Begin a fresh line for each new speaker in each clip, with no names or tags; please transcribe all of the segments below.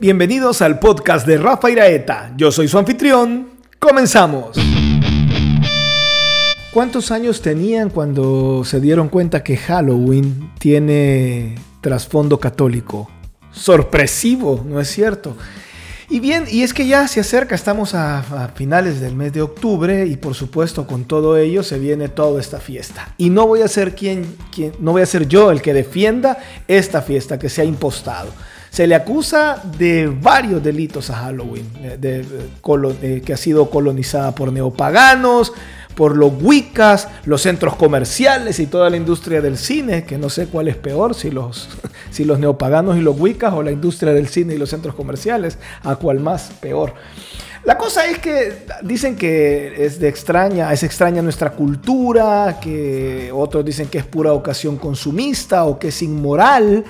Bienvenidos al podcast de Rafa Iraeta. Yo soy su anfitrión. Comenzamos. ¿Cuántos años tenían cuando se dieron cuenta que Halloween tiene trasfondo católico? Sorpresivo, ¿no es cierto? Y bien, y es que ya se acerca, estamos a, finales del mes de octubre y por supuesto con todo ello se viene toda esta fiesta. Y no voy a ser quien, quien no voy a ser yo el que defienda esta fiesta que se ha impostado. Se le acusa de varios delitos a Halloween, de, eh, que ha sido colonizada por neopaganos, por los Wiccas, los centros comerciales y toda la industria del cine, que no sé cuál es peor, si los, si los neopaganos y los Wiccas o la industria del cine y los centros comerciales, a cuál más peor. La cosa es que dicen que es de extraña, es extraña nuestra cultura, que otros dicen que es pura ocasión consumista o que es inmoral,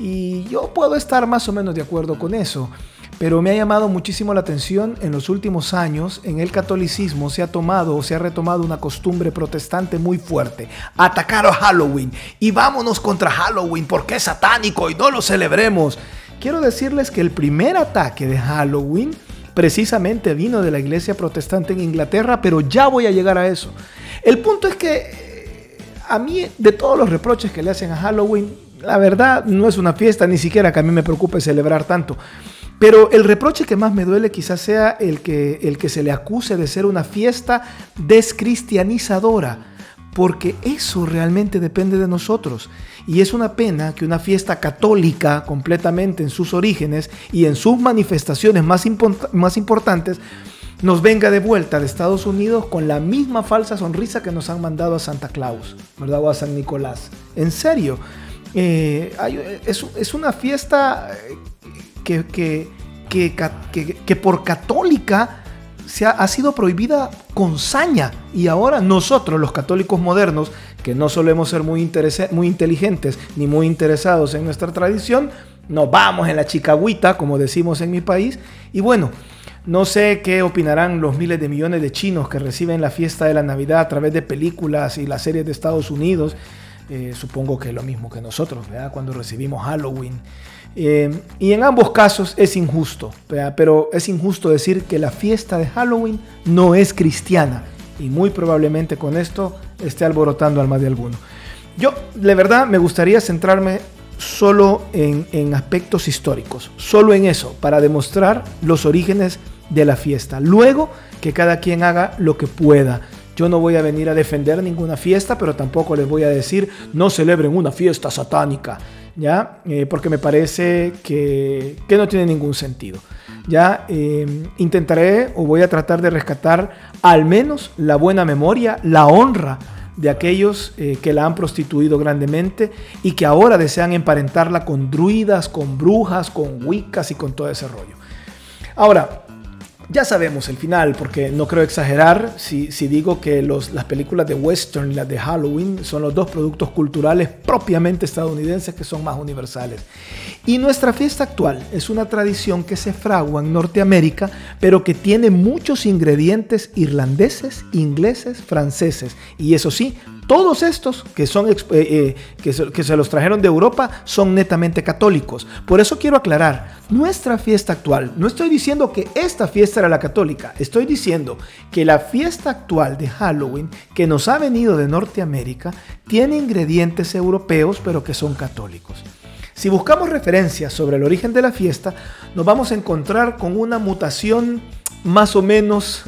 y yo puedo estar más o menos de acuerdo con eso. Pero me ha llamado muchísimo la atención en los últimos años, en el catolicismo se ha tomado o se ha retomado una costumbre protestante muy fuerte, atacar a Halloween y vámonos contra Halloween porque es satánico y no lo celebremos. Quiero decirles que el primer ataque de Halloween precisamente vino de la iglesia protestante en Inglaterra, pero ya voy a llegar a eso. El punto es que eh, a mí de todos los reproches que le hacen a Halloween, la verdad no es una fiesta, ni siquiera que a mí me preocupe celebrar tanto. Pero el reproche que más me duele quizás sea el que, el que se le acuse de ser una fiesta descristianizadora, porque eso realmente depende de nosotros. Y es una pena que una fiesta católica completamente en sus orígenes y en sus manifestaciones más, más importantes nos venga de vuelta de Estados Unidos con la misma falsa sonrisa que nos han mandado a Santa Claus, ¿verdad? O a San Nicolás. En serio, eh, es, una fiesta que, que, por católica se ha, sido prohibida con saña. Y ahora nosotros, los católicos modernos, que no solemos ser muy, muy inteligentes ni muy interesados en nuestra tradición, nos vamos en la chicagüita, como decimos en mi país. Y bueno, no sé qué opinarán los miles de millones de chinos que reciben la fiesta de la Navidad a través de películas y las series de Estados Unidos. Eh, supongo que es lo mismo que nosotros, ¿verdad? Cuando recibimos Halloween. Eh, y en ambos casos es injusto, pero es injusto decir que la fiesta de Halloween no es cristiana y muy probablemente con esto esté alborotando alma de alguno. Yo, de verdad, me gustaría centrarme solo en, en aspectos históricos, solo en eso, para demostrar los orígenes de la fiesta. Luego, que cada quien haga lo que pueda. Yo no voy a venir a defender ninguna fiesta, pero tampoco les voy a decir no celebren una fiesta satánica. ¿ya? Eh, porque me parece que, no tiene ningún sentido. Ya eh, intentaré o voy a tratar de rescatar al menos la buena memoria, la honra de aquellos eh, que la han prostituido grandemente y que ahora desean emparentarla con druidas, con brujas, con wiccas y con todo ese rollo. Ahora, ya sabemos el final, porque no creo exagerar si, digo que las películas de western y las de Halloween son los dos productos culturales propiamente estadounidenses que son más universales. Y nuestra fiesta actual es una tradición que se fragua en Norteamérica, pero que tiene muchos ingredientes irlandeses, ingleses, franceses, y eso sí, todos estos que, son, eh, eh, que, se, los trajeron de Europa son netamente católicos. Por eso quiero aclarar, nuestra fiesta actual, no estoy diciendo que esta fiesta era la católica, estoy diciendo que la fiesta actual de Halloween que nos ha venido de Norteamérica tiene ingredientes europeos pero que son católicos. Si buscamos referencias sobre el origen de la fiesta, nos vamos a encontrar con una mutación más o menos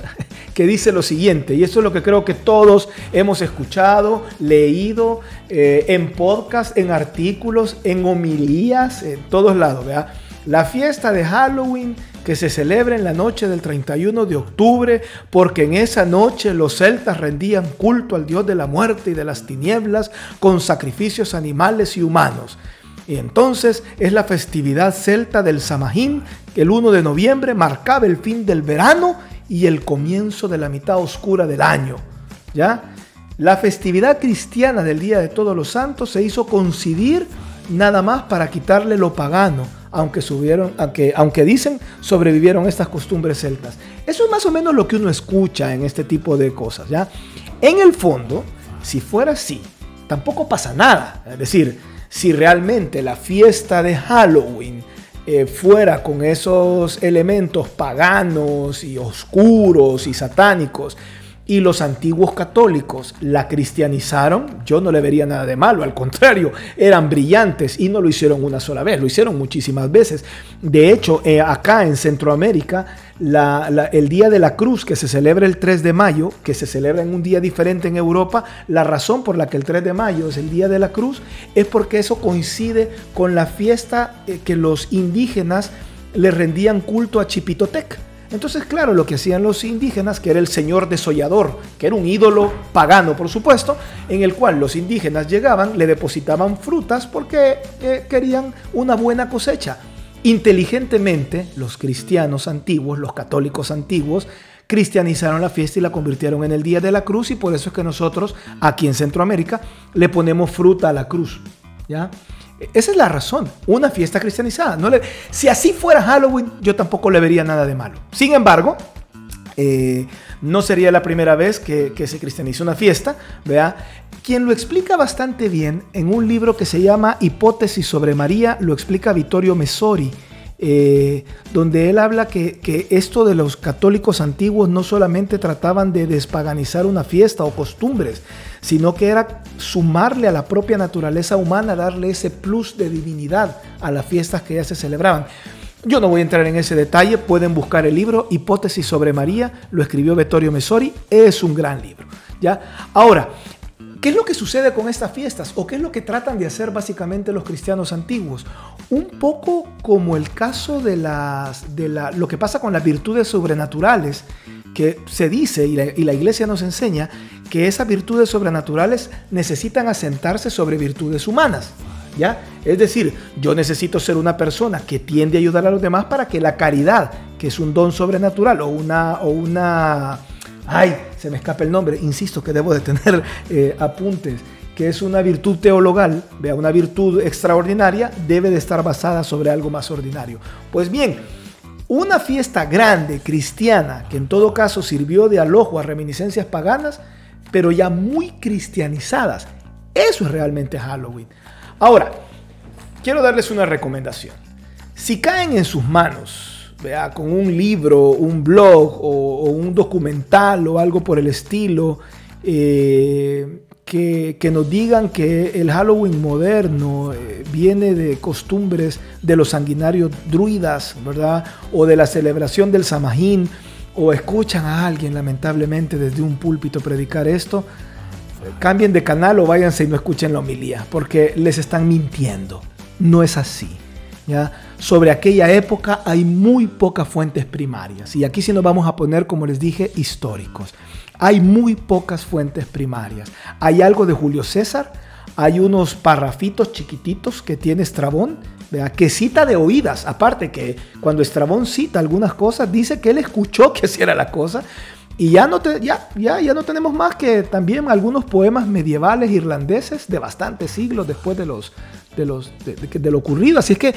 que dice lo siguiente, y esto es lo que creo que todos hemos escuchado, leído eh, en podcast, en artículos, en homilías, en todos lados. La fiesta de Halloween que se celebra en la noche del 31 de octubre, porque en esa noche los celtas rendían culto al dios de la muerte y de las tinieblas con sacrificios animales y humanos. Y entonces es la festividad celta del Samajín, que el 1 de noviembre marcaba el fin del verano y el comienzo de la mitad oscura del año. ¿Ya? La festividad cristiana del Día de Todos los Santos se hizo coincidir nada más para quitarle lo pagano, aunque, subieron, aunque, aunque dicen sobrevivieron estas costumbres celtas. Eso es más o menos lo que uno escucha en este tipo de cosas. ¿ya? En el fondo, si fuera así, tampoco pasa nada. Es decir, si realmente la fiesta de Halloween eh, fuera con esos elementos paganos y oscuros y satánicos y los antiguos católicos la cristianizaron, yo no le vería nada de malo, al contrario, eran brillantes y no lo hicieron una sola vez, lo hicieron muchísimas veces. De hecho, eh, acá en Centroamérica, el Día de la Cruz, que se celebra el 3 de mayo, que se celebra en un día diferente en Europa, la razón por la que el 3 de mayo es el Día de la Cruz es porque eso coincide con la fiesta eh, que los indígenas le rendían culto a Chipitotec entonces, claro, lo que hacían los indígenas, que era el señor desollador, que era un ídolo pagano, por supuesto, en el cual los indígenas llegaban, le depositaban frutas porque eh, querían una buena cosecha. Inteligentemente, los cristianos antiguos, los católicos antiguos, cristianizaron la fiesta y la convirtieron en el Día de la Cruz y por eso es que nosotros aquí en Centroamérica le ponemos fruta a la cruz. ¿ya? Esa es la razón, una fiesta cristianizada. No le, si así fuera Halloween, yo tampoco le vería nada de malo. Sin embargo, eh, no sería la primera vez que, se cristianiza una fiesta, ¿vea? Quien lo explica bastante bien en un libro que se llama Hipótesis sobre María, lo explica Vittorio Messori. Eh, donde él habla que, esto de los católicos antiguos no solamente trataban de despaganizar una fiesta o costumbres, sino que era sumarle a la propia naturaleza humana, darle ese plus de divinidad a las fiestas que ya se celebraban. Yo no voy a entrar en ese detalle, pueden buscar el libro Hipótesis sobre María, lo escribió Vittorio Messori, es un gran libro. ¿ya? Ahora, ¿Qué es lo que sucede con estas fiestas? ¿O qué es lo que tratan de hacer básicamente los cristianos antiguos? Un poco como el caso de, las, de la, lo que pasa con las virtudes sobrenaturales, que se dice y la, iglesia nos enseña que esas virtudes sobrenaturales necesitan asentarse sobre virtudes humanas. ¿Ya? Es decir, yo necesito ser una persona que tiende a ayudar a los demás para que la caridad, que es un don sobrenatural o una, o una ay, se me escapa el nombre, insisto que debo de tener eh, apuntes, que es una virtud teologal, vea, una virtud extraordinaria, debe de estar basada sobre algo más ordinario. Pues bien, una fiesta grande, cristiana, que en todo caso sirvió de alojo a reminiscencias paganas, pero ya muy cristianizadas, eso es realmente Halloween. Ahora, quiero darles una recomendación. Si caen en sus manos con un libro, un blog o, un documental o algo por el estilo, eh, que, nos digan que el Halloween moderno eh, viene de costumbres de los sanguinarios druidas, ¿verdad? O de la celebración del Samajín, o escuchan a alguien lamentablemente desde un púlpito predicar esto, cambien de canal o váyanse y no escuchen la homilía, porque les están mintiendo. No es así. ¿ya? Sobre aquella época hay muy pocas fuentes primarias. Y aquí sí nos vamos a poner, como les dije, históricos. Hay muy pocas fuentes primarias. Hay algo de Julio César, hay unos parrafitos chiquititos que tiene Estrabón, que cita de oídas. Aparte que cuando Estrabón cita algunas cosas, dice que él escuchó que así era la cosa. Y ya no, ya, ya, ya no tenemos más que también algunos poemas medievales irlandeses de bastantes siglos después de, los, de, los, de lo ocurrido. Así es que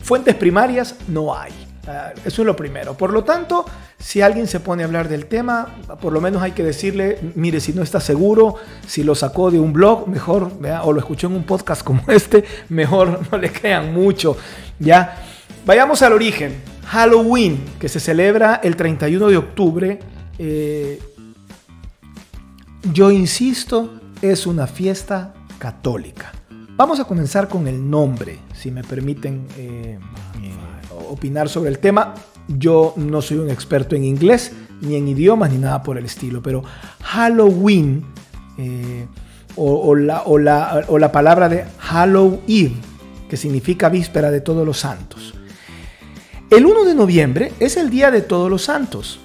Fuentes primarias no hay. Ah, eso es lo primero. Por lo tanto, si alguien se pone a hablar del tema, por lo menos hay que decirle, mire, si no está seguro, si lo sacó de un blog, mejor, o lo escuchó en un podcast como este, mejor no le crean mucho. ¿ya? Vayamos al origen. Halloween, que se celebra el 31 de octubre, eh, yo insisto, es una fiesta católica. Vamos a comenzar con el nombre, si me permiten eh, eh, opinar sobre el tema. Yo no soy un experto en inglés, ni en idiomas, ni nada por el estilo, pero Halloween eh, o, la, o, la, palabra de Halloween, que significa víspera de todos los santos. El 1 de noviembre es el día de todos los santos,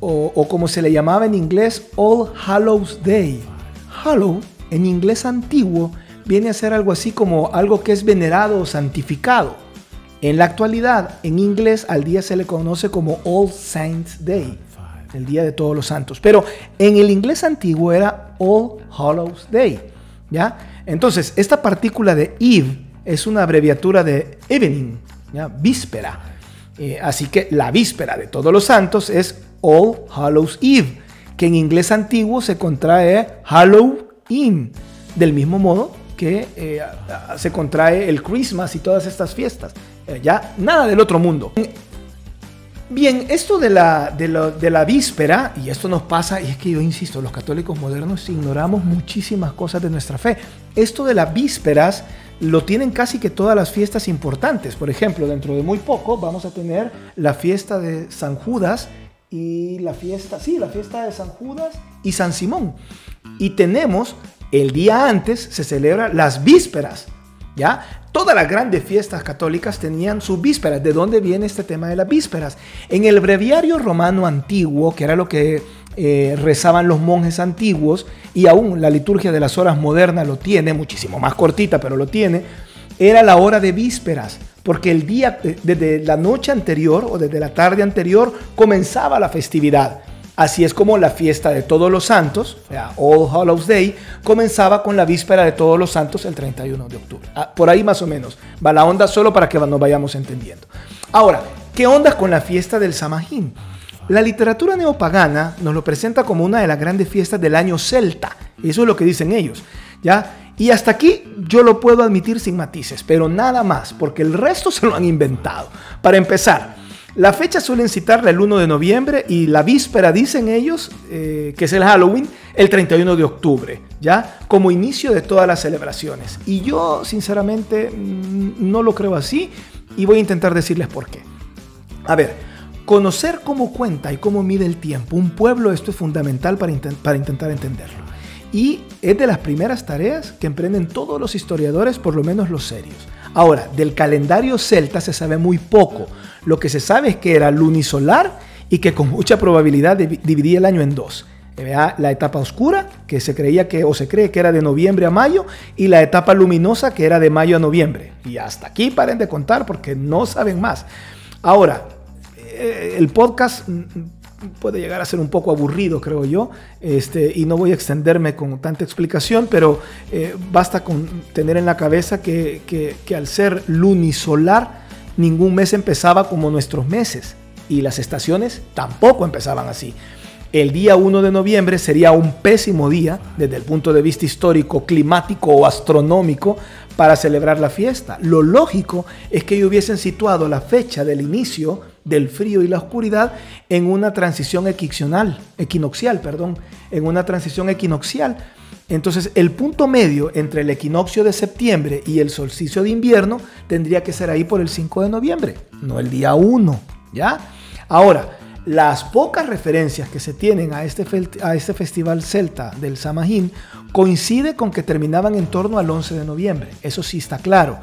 o, o como se le llamaba en inglés All Hallows Day. Hallow, en inglés antiguo, viene a ser algo así como algo que es venerado o santificado. En la actualidad, en inglés, al día se le conoce como All Saints Day, el Día de Todos los Santos. Pero en el inglés antiguo era All Hallows Day. ¿ya? Entonces, esta partícula de Eve es una abreviatura de evening, ¿ya? víspera. Eh, así que la víspera de Todos los Santos es All Hallows Eve, que en inglés antiguo se contrae Halloween. Del mismo modo que eh, se contrae el Christmas y todas estas fiestas. Eh, ya, nada del otro mundo. Bien, esto de la, de, de la víspera, y esto nos pasa, y es que yo insisto, los católicos modernos ignoramos muchísimas cosas de nuestra fe. Esto de las vísperas lo tienen casi que todas las fiestas importantes. Por ejemplo, dentro de muy poco vamos a tener la fiesta de San Judas y la fiesta, sí, la fiesta de San Judas y San Simón. Y tenemos el día antes se celebra las vísperas, ¿ya? Todas las grandes fiestas católicas tenían sus vísperas. ¿De dónde viene este tema de las vísperas? En el breviario romano antiguo, que era lo que eh, rezaban los monjes antiguos, y aún la liturgia de las horas modernas lo tiene, muchísimo más cortita, pero lo tiene, era la hora de vísperas, porque el día, eh, desde la noche anterior o desde la tarde anterior, comenzaba la festividad. Así es como la fiesta de todos los santos, All Hallows Day, comenzaba con la víspera de todos los santos el 31 de octubre. Ah, por ahí más o menos. Va la onda solo para que nos vayamos entendiendo. Ahora, ¿qué onda con la fiesta del Samhain? La literatura neopagana nos lo presenta como una de las grandes fiestas del año celta. Eso es lo que dicen ellos. ¿ya? Y hasta aquí yo lo puedo admitir sin matices, pero nada más, porque el resto se lo han inventado. Para empezar, la fecha suelen citarla el 1 de noviembre y la víspera, dicen ellos, eh, que es el Halloween, el 31 de octubre, ¿ya? Como inicio de todas las celebraciones. Y yo, sinceramente, mm, no lo creo así y voy a intentar decirles por qué. A ver, conocer cómo cuenta y cómo mide el tiempo un pueblo, esto es fundamental para, para intentar entenderlo. Y es de las primeras tareas que emprenden todos los historiadores, por lo menos los serios. Ahora, del calendario celta se sabe muy poco. Lo que se sabe es que era lunisolar y que con mucha probabilidad dividía el año en dos. La etapa oscura, que se creía que o se cree que era de noviembre a mayo, y la etapa luminosa, que era de mayo a noviembre. Y hasta aquí paren de contar porque no saben más. Ahora, eh, el podcast puede llegar a ser un poco aburrido, creo yo, este, y no voy a extenderme con tanta explicación, pero eh, basta con tener en la cabeza que, que, al ser lunisolar, ningún mes empezaba como nuestros meses, y las estaciones tampoco empezaban así. El día 1 de noviembre sería un pésimo día desde el punto de vista histórico, climático o astronómico para celebrar la fiesta. Lo lógico es que ellos hubiesen situado la fecha del inicio del frío y la oscuridad en una transición equinoccial, perdón, en una transición equinoccial. Entonces, el punto medio entre el equinoccio de septiembre y el solsticio de invierno tendría que ser ahí por el 5 de noviembre, no el día 1, ¿ya? Ahora, las pocas referencias que se tienen a este, a este festival celta del Samhain coincide con que terminaban en torno al 11 de noviembre, eso sí está claro.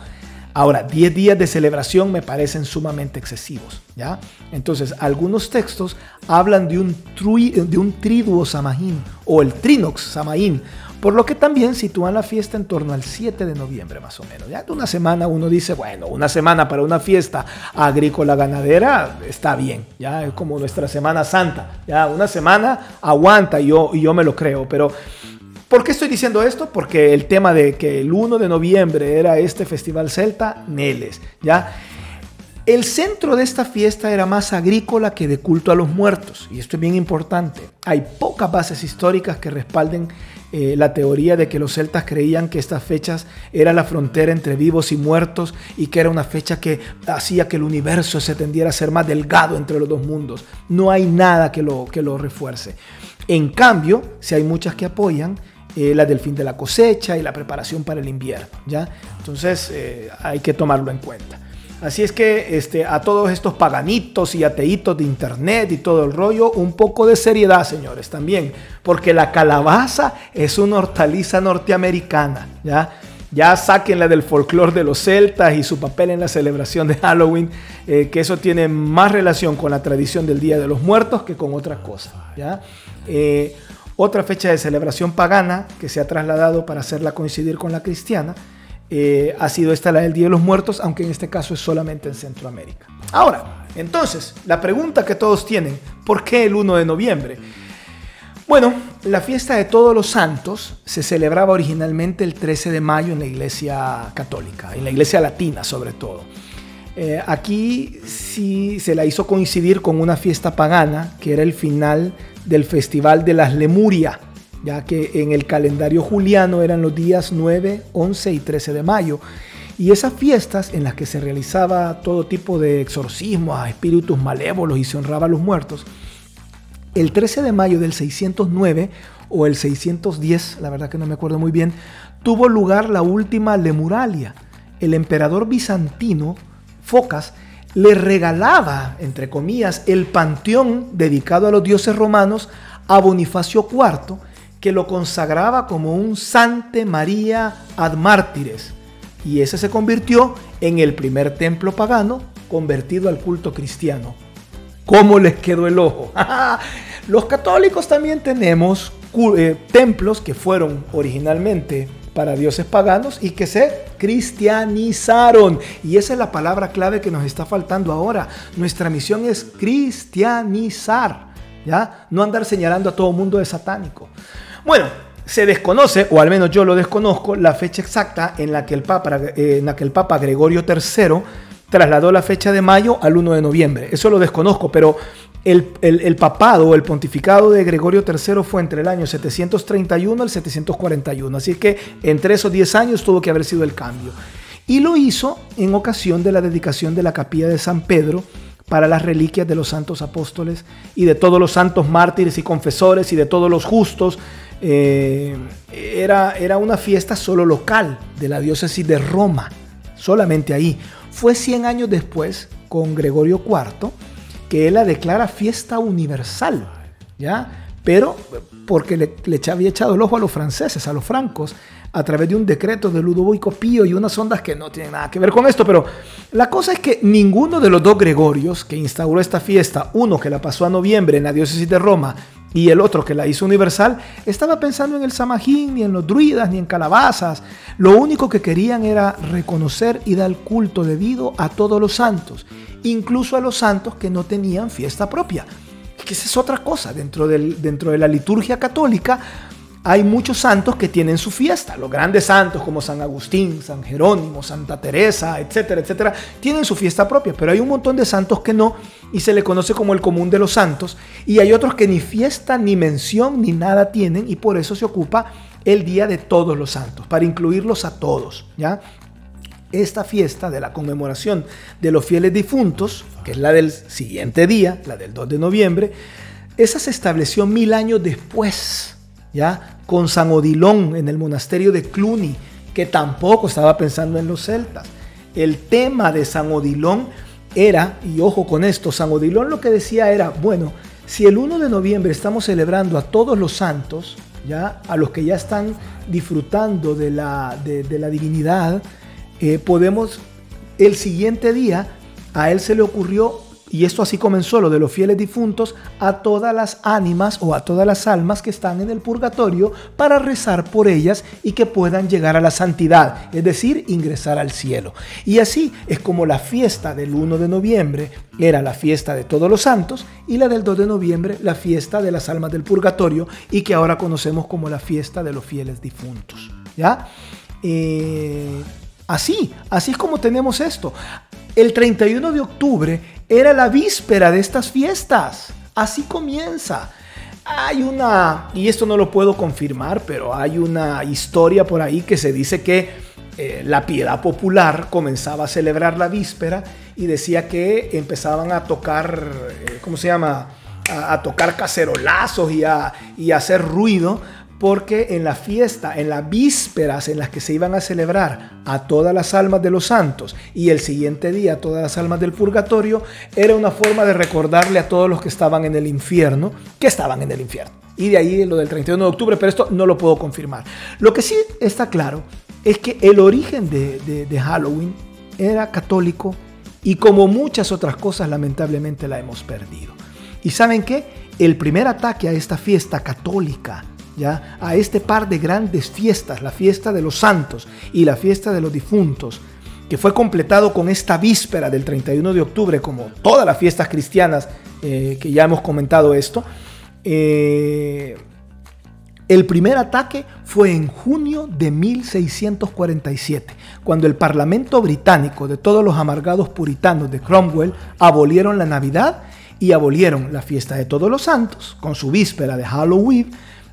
Ahora, 10 días de celebración me parecen sumamente excesivos, ¿ya? Entonces, algunos textos hablan de un, de un triduo samaín o el trinox samaín, por lo que también sitúan la fiesta en torno al 7 de noviembre más o menos. Ya de una semana uno dice, bueno, una semana para una fiesta agrícola ganadera está bien, ya es como nuestra Semana Santa, ya una semana aguanta y yo, y yo me lo creo, pero ¿Por qué estoy diciendo esto? Porque el tema de que el 1 de noviembre era este festival celta, Neles, ¿ya? El centro de esta fiesta era más agrícola que de culto a los muertos, y esto es bien importante. Hay pocas bases históricas que respalden eh, la teoría de que los celtas creían que estas fechas era la frontera entre vivos y muertos y que era una fecha que hacía que el universo se tendiera a ser más delgado entre los dos mundos. No hay nada que lo, que lo refuerce. En cambio, si hay muchas que apoyan, eh, la del fin de la cosecha y la preparación para el invierno, ¿ya? Entonces eh, hay que tomarlo en cuenta. Así es que este, a todos estos paganitos y ateitos de internet y todo el rollo, un poco de seriedad, señores, también, porque la calabaza es una hortaliza norteamericana, ¿ya? Ya sáquenla del folclore de los celtas y su papel en la celebración de Halloween, eh, que eso tiene más relación con la tradición del Día de los Muertos que con otras cosas, ¿ya? Otra fecha de celebración pagana que se ha trasladado para hacerla coincidir con la cristiana eh, ha sido esta la del Día de los Muertos, aunque en este caso es solamente en Centroamérica. Ahora, entonces, la pregunta que todos tienen, ¿por qué el 1 de noviembre? Bueno, la fiesta de todos los santos se celebraba originalmente el 13 de mayo en la iglesia católica, en la iglesia latina sobre todo. Eh, aquí sí se la hizo coincidir con una fiesta pagana, que era el final del Festival de las Lemuria, ya que en el calendario juliano eran los días 9, 11 y 13 de mayo. Y esas fiestas en las que se realizaba todo tipo de exorcismos a espíritus malévolos y se honraba a los muertos, el 13 de mayo del 609 o el 610, la verdad que no me acuerdo muy bien, tuvo lugar la última Lemuralia. El emperador bizantino, Focas, le regalaba, entre comillas, el panteón dedicado a los dioses romanos a Bonifacio IV, que lo consagraba como un Sante María ad Mártires. Y ese se convirtió en el primer templo pagano convertido al culto cristiano. ¿Cómo les quedó el ojo? Los católicos también tenemos eh, templos que fueron originalmente para dioses paganos y que se cristianizaron. Y esa es la palabra clave que nos está faltando ahora. Nuestra misión es cristianizar, ¿ya? No andar señalando a todo mundo de satánico. Bueno, se desconoce, o al menos yo lo desconozco, la fecha exacta en la que el Papa, eh, en la que el Papa Gregorio III trasladó la fecha de mayo al 1 de noviembre. Eso lo desconozco, pero el, papado o el pontificado de Gregorio III fue entre el año 731 al 741, así que entre esos 10 años tuvo que haber sido el cambio. Y lo hizo en ocasión de la dedicación de la capilla de San Pedro para las reliquias de los santos apóstoles y de todos los santos mártires y confesores y de todos los justos. Eh, era, era una fiesta solo local de la diócesis de Roma, solamente ahí. Fue 100 años después, con Gregorio IV, que él la declara fiesta universal, ¿ya? Pero porque le, había echado el ojo a los franceses, a los francos, a través de un decreto de Ludovico Pío y unas ondas que no tienen nada que ver con esto. Pero la cosa es que ninguno de los dos Gregorios que instauró esta fiesta, uno que la pasó a noviembre en la diócesis de Roma y el otro que la hizo universal, estaba pensando en el Samajín, ni en los druidas, ni en calabazas. Lo único que querían era reconocer y dar culto debido a todos los santos incluso a los santos que no tenían fiesta propia. Que esa es otra cosa. Dentro, del, dentro de la liturgia católica hay muchos santos que tienen su fiesta. Los grandes santos como San Agustín, San Jerónimo, Santa Teresa, etcétera, etcétera, tienen su fiesta propia. Pero hay un montón de santos que no y se le conoce como el común de los santos. Y hay otros que ni fiesta, ni mención, ni nada tienen y por eso se ocupa el día de todos los santos, para incluirlos a todos. ¿ya? esta fiesta de la conmemoración de los fieles difuntos, que es la del siguiente día, la del 2 de noviembre, esa se estableció mil años después, con San Odilón en el monasterio de Cluny, que tampoco estaba pensando en los celtas. El tema de San Odilón era, y ojo con esto, San Odilón lo que decía era, bueno, si el 1 de noviembre estamos celebrando a todos los santos, ya a los que ya están disfrutando de la, de la divinidad, eh, podemos, el siguiente día, a él se le ocurrió, y esto así comenzó lo de los fieles difuntos, a todas las ánimas o a todas las almas que están en el purgatorio para rezar por ellas y que puedan llegar a la santidad, es decir, ingresar al cielo. Y así es como la fiesta del 1 de noviembre era la fiesta de todos los santos y la del 2 de noviembre la fiesta de las almas del purgatorio y que ahora conocemos como la fiesta de los fieles difuntos. ¿Ya? Eh, Así, así es como tenemos esto. El 31 de octubre era la víspera de estas fiestas. Así comienza. Hay una, y esto no lo puedo confirmar, pero hay una historia por ahí que se dice que eh, la piedad popular comenzaba a celebrar la víspera y decía que empezaban a tocar, eh, ¿cómo se llama? A, tocar cacerolazos y a, y a hacer ruido porque en la fiesta, en las vísperas en las que se iban a celebrar a todas las almas de los santos y el siguiente día a todas las almas del purgatorio, era una forma de recordarle a todos los que estaban en el infierno que estaban en el infierno. Y de ahí lo del 31 de octubre, pero esto no lo puedo confirmar. Lo que sí está claro es que el origen de, de Halloween era católico y como muchas otras cosas lamentablemente la hemos perdido. ¿Y saben qué? El primer ataque a esta fiesta católica ¿ya? a este par de grandes fiestas, la fiesta de los santos y la fiesta de los difuntos, que fue completado con esta víspera del 31 de octubre, como todas las fiestas cristianas eh, que ya hemos comentado esto. Eh, el primer ataque fue en junio de 1647, cuando el Parlamento británico de todos los amargados puritanos de Cromwell abolieron la Navidad y abolieron la fiesta de todos los santos, con su víspera de Halloween,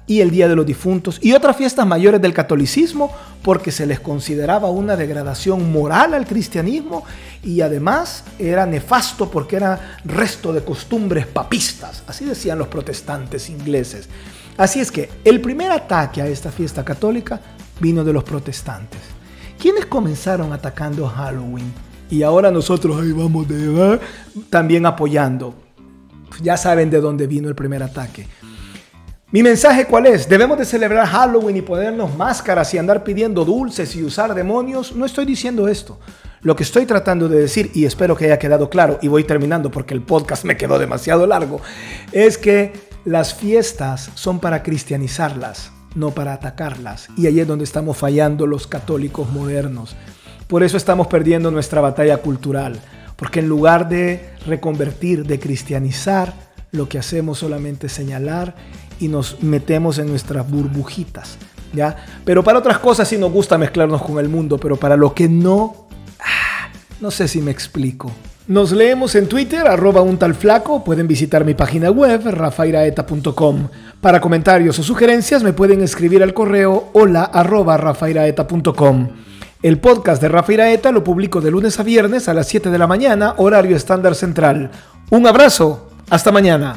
y el Día de los Difuntos y otras fiestas mayores del catolicismo porque se les consideraba una degradación moral al cristianismo y además era nefasto porque era resto de costumbres papistas, así decían los protestantes ingleses. Así es que el primer ataque a esta fiesta católica vino de los protestantes. ¿Quiénes comenzaron atacando Halloween? Y ahora nosotros ahí vamos de también apoyando. Ya saben de dónde vino el primer ataque. Mi mensaje cuál es? ¿Debemos de celebrar Halloween y ponernos máscaras y andar pidiendo dulces y usar demonios? No estoy diciendo esto. Lo que estoy tratando de decir, y espero que haya quedado claro, y voy terminando porque el podcast me quedó demasiado largo, es que las fiestas son para cristianizarlas, no para atacarlas. Y ahí es donde estamos fallando los católicos modernos. Por eso estamos perdiendo nuestra batalla cultural, porque en lugar de reconvertir, de cristianizar, lo que hacemos solamente señalar y nos metemos en nuestras burbujitas, ¿ya? Pero para otras cosas sí nos gusta mezclarnos con el mundo, pero para lo que no, ah, no sé si me explico. Nos leemos en Twitter, arroba un tal flaco. Pueden visitar mi página web, rafairaeta.com. Para comentarios o sugerencias me pueden escribir al correo hola arroba rafairaeta.com. El podcast de Rafairaeta lo publico de lunes a viernes a las 7 de la mañana, horario estándar central. Un abrazo, hasta mañana.